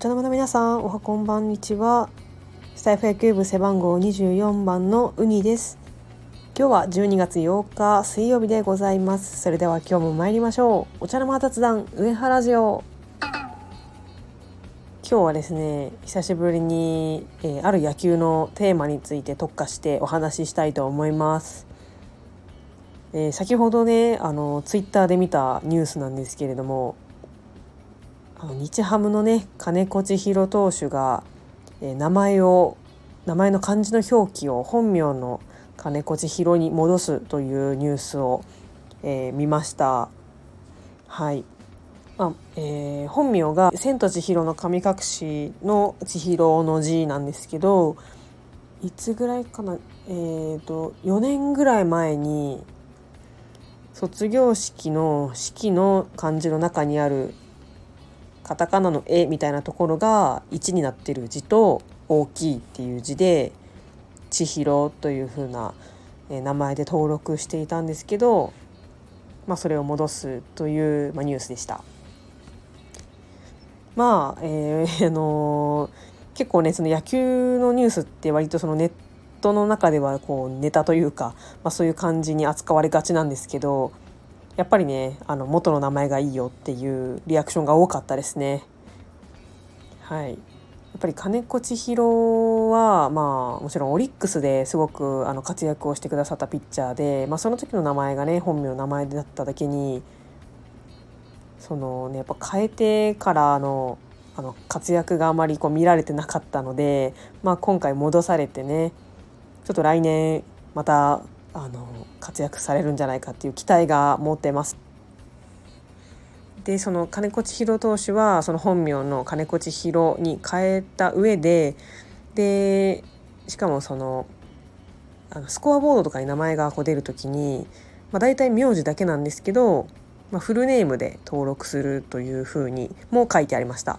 茶の間の皆さんおはこんばんにちは。スタイフ野球部背番号24番のウニです。今日は12月8日水曜日でございます。それでは今日も参りましょう。お茶の間雑談上原ジオ今日はですね久しぶりに、えー、ある野球のテーマについて特化してお話ししたいと思います。えー、先ほどねあのツイッターで見たニュースなんですけれどもあの日ハムのね金子千尋投手が、えー、名前を名前の漢字の表記を本名の金子千尋に戻すというニュースを、えー、見ました。はいまあえー、本名が「千と千尋の神隠し」の「千尋」の字なんですけどいつぐらいかなえーと4年ぐらい前に卒業式の式の漢字の中にあるカタカナの「絵」みたいなところが1になってる字と「大きい」っていう字で「千尋」という風な名前で登録していたんですけど、まあ、それを戻すという、まあ、ニュースでした。まあ、えー、あのー、結構ねその野球のニュースって割とそのネットの中ではこうネタというか、まあ、そういう感じに扱われがちなんですけどやっぱりねあの元の名前がいいよっていうリアクションが多かったですね。はい、やっぱり金子千尋は、まあ、もちろんオリックスですごくあの活躍をしてくださったピッチャーで、まあ、その時の名前がね本名の名前だっただけにそのねやっぱ変えてからのあの活躍があまりこう見られてなかったので、まあ、今回戻されてねちょっと来年またあの活躍されるんじゃないかっていう期待が持てます。でその金子千尋投手はその本名の金子千尋に変えた上ででしかもそのあのスコアボードとかに名前がこう出る時に、まあ、大体名字だけなんですけど、まあ、フルネームで登録するというふうにも書いてありました。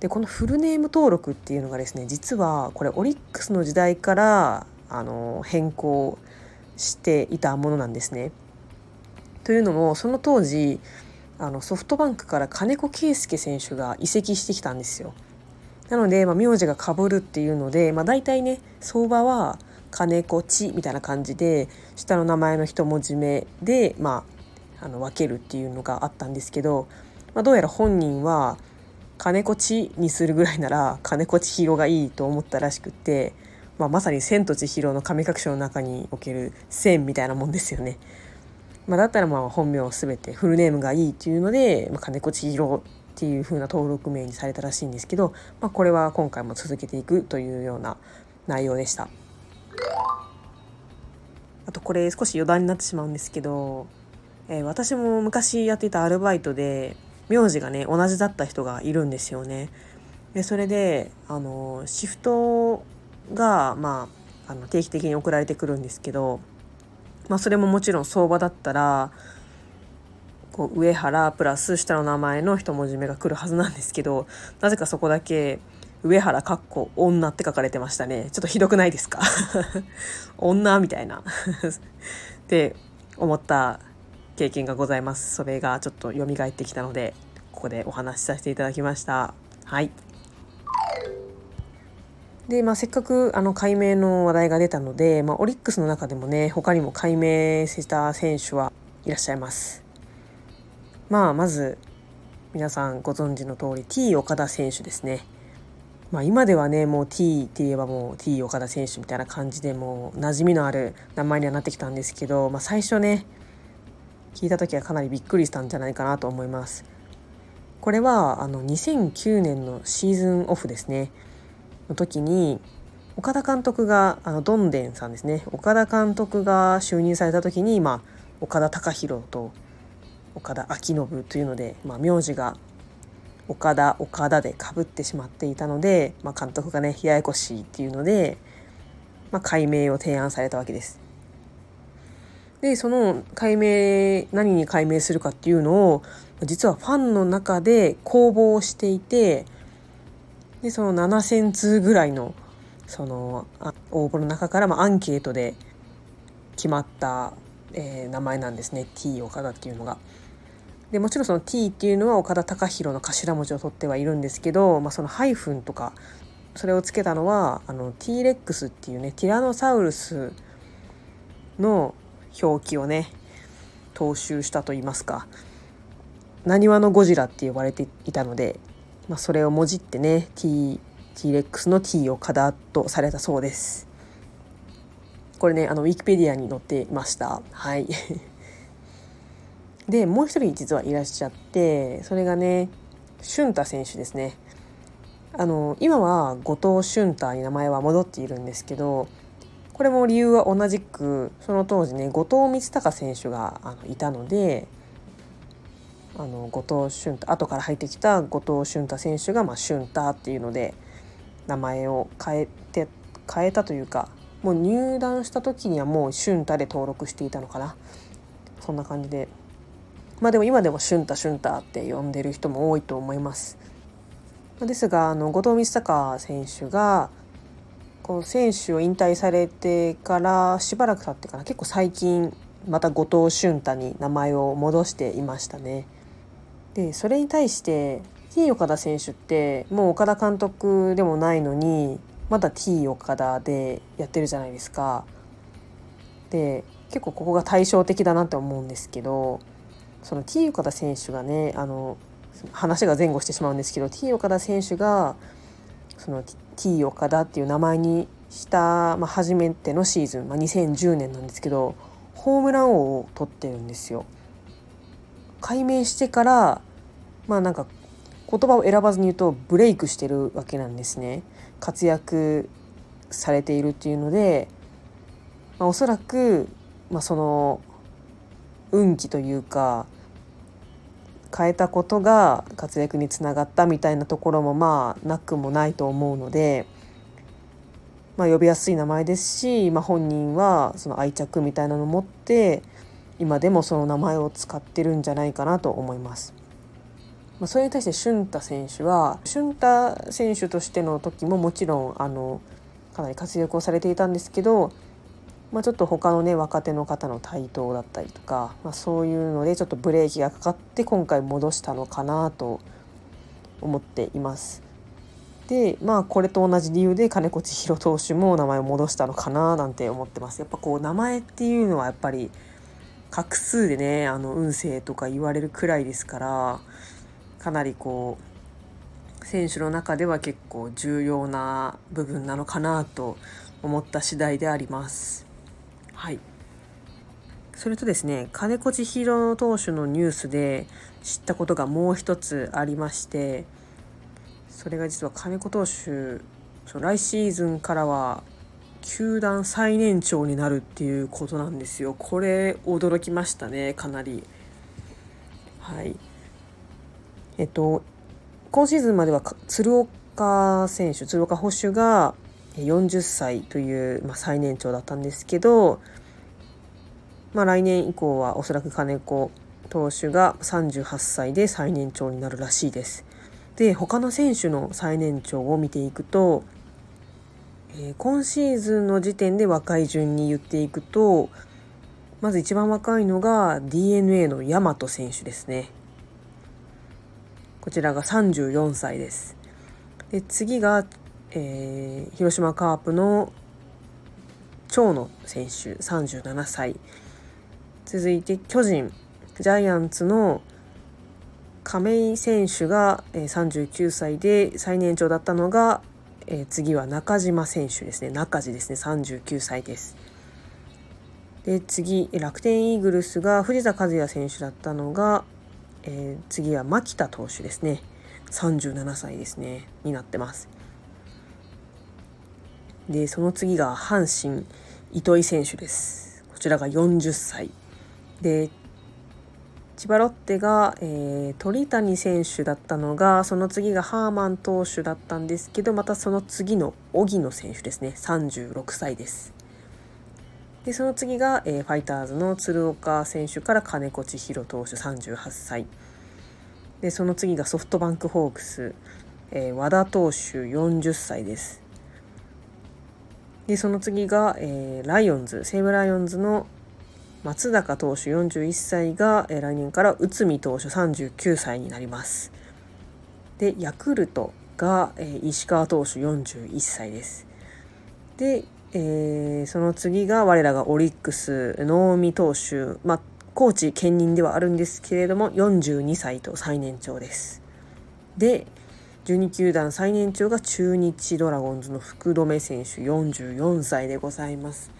でこのフルネーム登録っていうのがですね実はこれオリックスの時代からあの変更していたものなんですね。というのもその当時あのソフトバンクから金子圭介選手が移籍してきたんですよ。なので、まあ、名字がかぶるっていうので、まあ、大体ね相場は金子地みたいな感じで下の名前の一文字目で、まあ、あの分けるっていうのがあったんですけど、まあ、どうやら本人は金子地にするぐらいなら金子千尋がいいと思ったらしくてまあ、まさに「千と千尋の神隠し」の中における「千」みたいなもんですよね。まあ、だったらまあ本名を全てフルネームがいいっていうので、まあ、金子千尋っていう風な登録名にされたらしいんですけど、まあ、これは今回も続けていくというような内容でした。あとこれ少し余談になってしまうんですけど、えー、私も昔やっていたアルバイトで名字がね同じだった人がいるんですよね。でそれであのシフトが、まあ、あの定期的に送られてくるんですけど、まあ、それももちろん相場だったらこう上原プラス下の名前の一文字目が来るはずなんですけどなぜかそこだけ上原かっこ女って書かれてましたね。ちょっとひどくないですか？女みたいな。って思った経験がございます。それがちょっと蘇ってきたのでここでお話しさせていただきました。はい。で、まあ、せっかくあの解明の話題が出たので、まあ、オリックスの中でもね他にも解明した選手はいらっしゃいます。まあまず皆さんご存知の通り T 岡田選手ですね。まあ、今ではねもう T って言えばもう T 岡田選手みたいな感じでもう馴染みのある名前にはなってきたんですけど、まあ、最初ね聞いた時はかなりびっくりしたんじゃないかなと思います。これはあの2009年のシーズンオフですね。の時に岡田監督があのどんでんさんですね岡田監督が就任された時に、まあ、岡田隆弘と岡田昭信というので、まあ、名字が岡田岡田でかぶってしまっていたので、まあ、監督がねややこしいっていうので、まあ、解明を提案されたわけです。でその解明何に解明するかっていうのを実はファンの中で公募をしていてでその7,000通ぐらいのその応募の中から、ま、アンケートで決まった、えー、名前なんですね T 岡田っていうのが。でもちろんその T っていうのは岡田隆弘の頭文字を取ってはいるんですけど、まあ、そのハイフンとかそれをつけたのはあの T レックスっていうねティラノサウルスの表記をね踏襲したといいますかなにわのゴジラって呼ばれていたので、まあ、それをもじってね T, T レックスの T をカダッとされたそうです。これねあのウィキペディアに載っていました。はい。でもう一人実はいらっしゃってそれがね俊太選手ですね。あの今は後藤俊太に名前は戻っているんですけどこれも理由は同じくその当時ね後藤光隆選手があのいたのであの後藤俊太後から入ってきた後藤俊太選手が、まあ、俊太っていうので名前を変えて変えたというかもう入団した時にはもう俊太で登録していたのかなそんな感じでまあでも今でも俊太俊太って呼んでる人も多いと思います。ですがあの後藤光隆選手がこう選手を引退されてからしばらく経ってから結構最近また後藤俊太に名前を戻していましたね。でそれに対して T 岡田選手ってもう岡田監督でもないのにまだ T 岡田でやってるじゃないですか。で結構ここが対照的だなって思うんですけどその T 岡田選手がねあの話が前後してしまうんですけど T 岡田選手がその T 岡田っていう名前にした、まあ、初めてのシーズン、まあ、2010年なんですけどホームラン王を取ってるんですよ。改名してからまあなんか言葉を選ばずに言うとブレイクしてるわけなんですね。活躍されているっていうので、まあ、おそらく、まあ、その運気というか変えたことが活躍につながったみたいなところもまあなくもないと思うので、まあ、呼びやすい名前ですし、まあ、本人はその愛着みたいなのを持って今でもその名前を使ってるんじゃないかなと思います。まあ、それに対して俊太選手は俊太選手としての時ももちろんあのかなり活躍をされていたんですけどまあ、ちょっと他のね若手の方の台頭だったりとか、まあ、そういうのでちょっとブレーキがかかって今回戻したのかなと思っています。でまあこれと同じ理由で金子千尋投手も名前を戻したのかななんて思ってます。やっぱこう名前っていうのはやっぱり画数でねあの運勢とか言われるくらいですからかなりこう選手の中では結構重要な部分なのかなと思った次第であります。はい。それとですね金子千尋投手のニュースで知ったことがもう一つありましてそれが実は金子投手来シーズンからは球団最年長になるっていうことなんですよ。これ驚きましたねかなり。はい。えっと今シーズンまでは鶴岡選手鶴岡捕手が40歳という、まあ、最年長だったんですけど、まあ、来年以降はおそらく金子投手が38歳で最年長になるらしいです。で他の選手の最年長を見ていくと、えー、今シーズンの時点で若い順に言っていくとまず一番若いのが d n a の大和選手ですね。こちらが34歳です。で次がえー、広島カープの長野選手37歳続いて巨人ジャイアンツの亀井選手が39歳で最年長だったのが、えー、次は中島選手ですね中地ですね39歳です。で次楽天イーグルスが藤田和也選手だったのが、えー、次は牧田投手ですね。37歳ですね。になってます。でその次が阪神糸井選手です。こちらが40歳。で千葉ロッテが、えー、鳥谷選手だったのがその次がハーマン投手だったんですけどまたその次の荻野選手ですね。36歳です。でその次が、えー、ファイターズの鶴岡選手から金子千尋投手38歳でその次がソフトバンクホークス、えー、和田投手40歳ですでその次が、えー、ライオンズ西武ライオンズの松坂投手41歳が、えー、来年から内海投手39歳になります。でヤクルトが、えー、石川投手41歳です。で、えー、その次が我らがオリックス能見投手、まあ、コーチ兼任ではあるんですけれども42歳と最年長です。で12球団最年長が中日ドラゴンズの福留選手44歳でございます。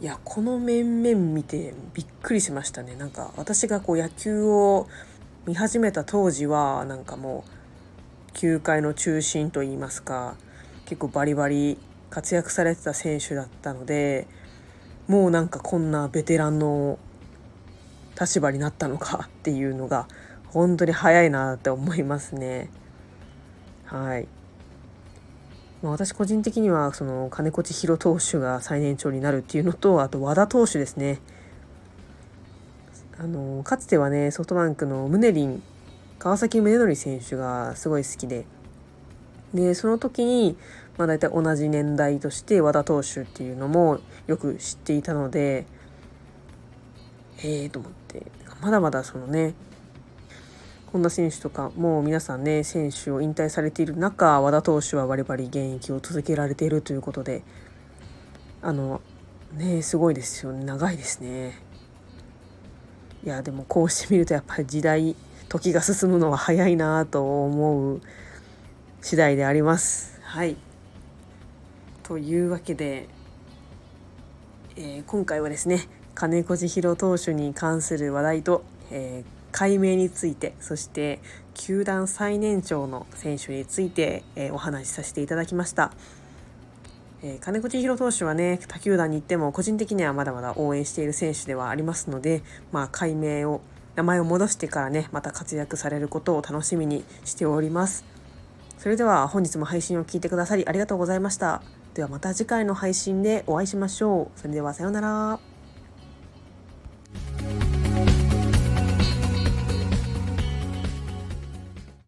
いやこの面々見てびっくりしましたねなんか私がこう野球を見始めた当時はなんかもう球界の中心といいますか結構バリバリ活躍されてた選手だったのでもうなんかこんなベテランの立場になったのかっていうのが本当に早いなって思いますね。はい。まあ、私個人的にはその金子千尋投手が最年長になるっていうのとあと和田投手ですね。あのかつてはねソフトバンクのムネリン川崎宗則選手がすごい好きででその時に、まあ、大体同じ年代として和田投手っていうのもよく知っていたのでええー、と思ってまだまだそのね本田選手とかもう皆さんね選手を引退されている中和田投手はバリバリ現役を続けられているということであのねすごいですよね長いですね。いやでもこうしてみるとやっぱり時代時が進むのは早いなと思う次第であります。はいというわけで、えー、今回はですね金子千尋投手に関する話題と、えー、解明についてそして球団最年長の選手について、えー、お話しさせていただきました。えー、金子千尋投手はね他球団に行っても個人的にはまだまだ応援している選手ではありますので、まあ、解明を名前を戻してからねまた活躍されることを楽しみにしておりますそれでは本日も配信を聞いてくださりありがとうございましたではまた次回の配信でお会いしましょう。それではさようなら。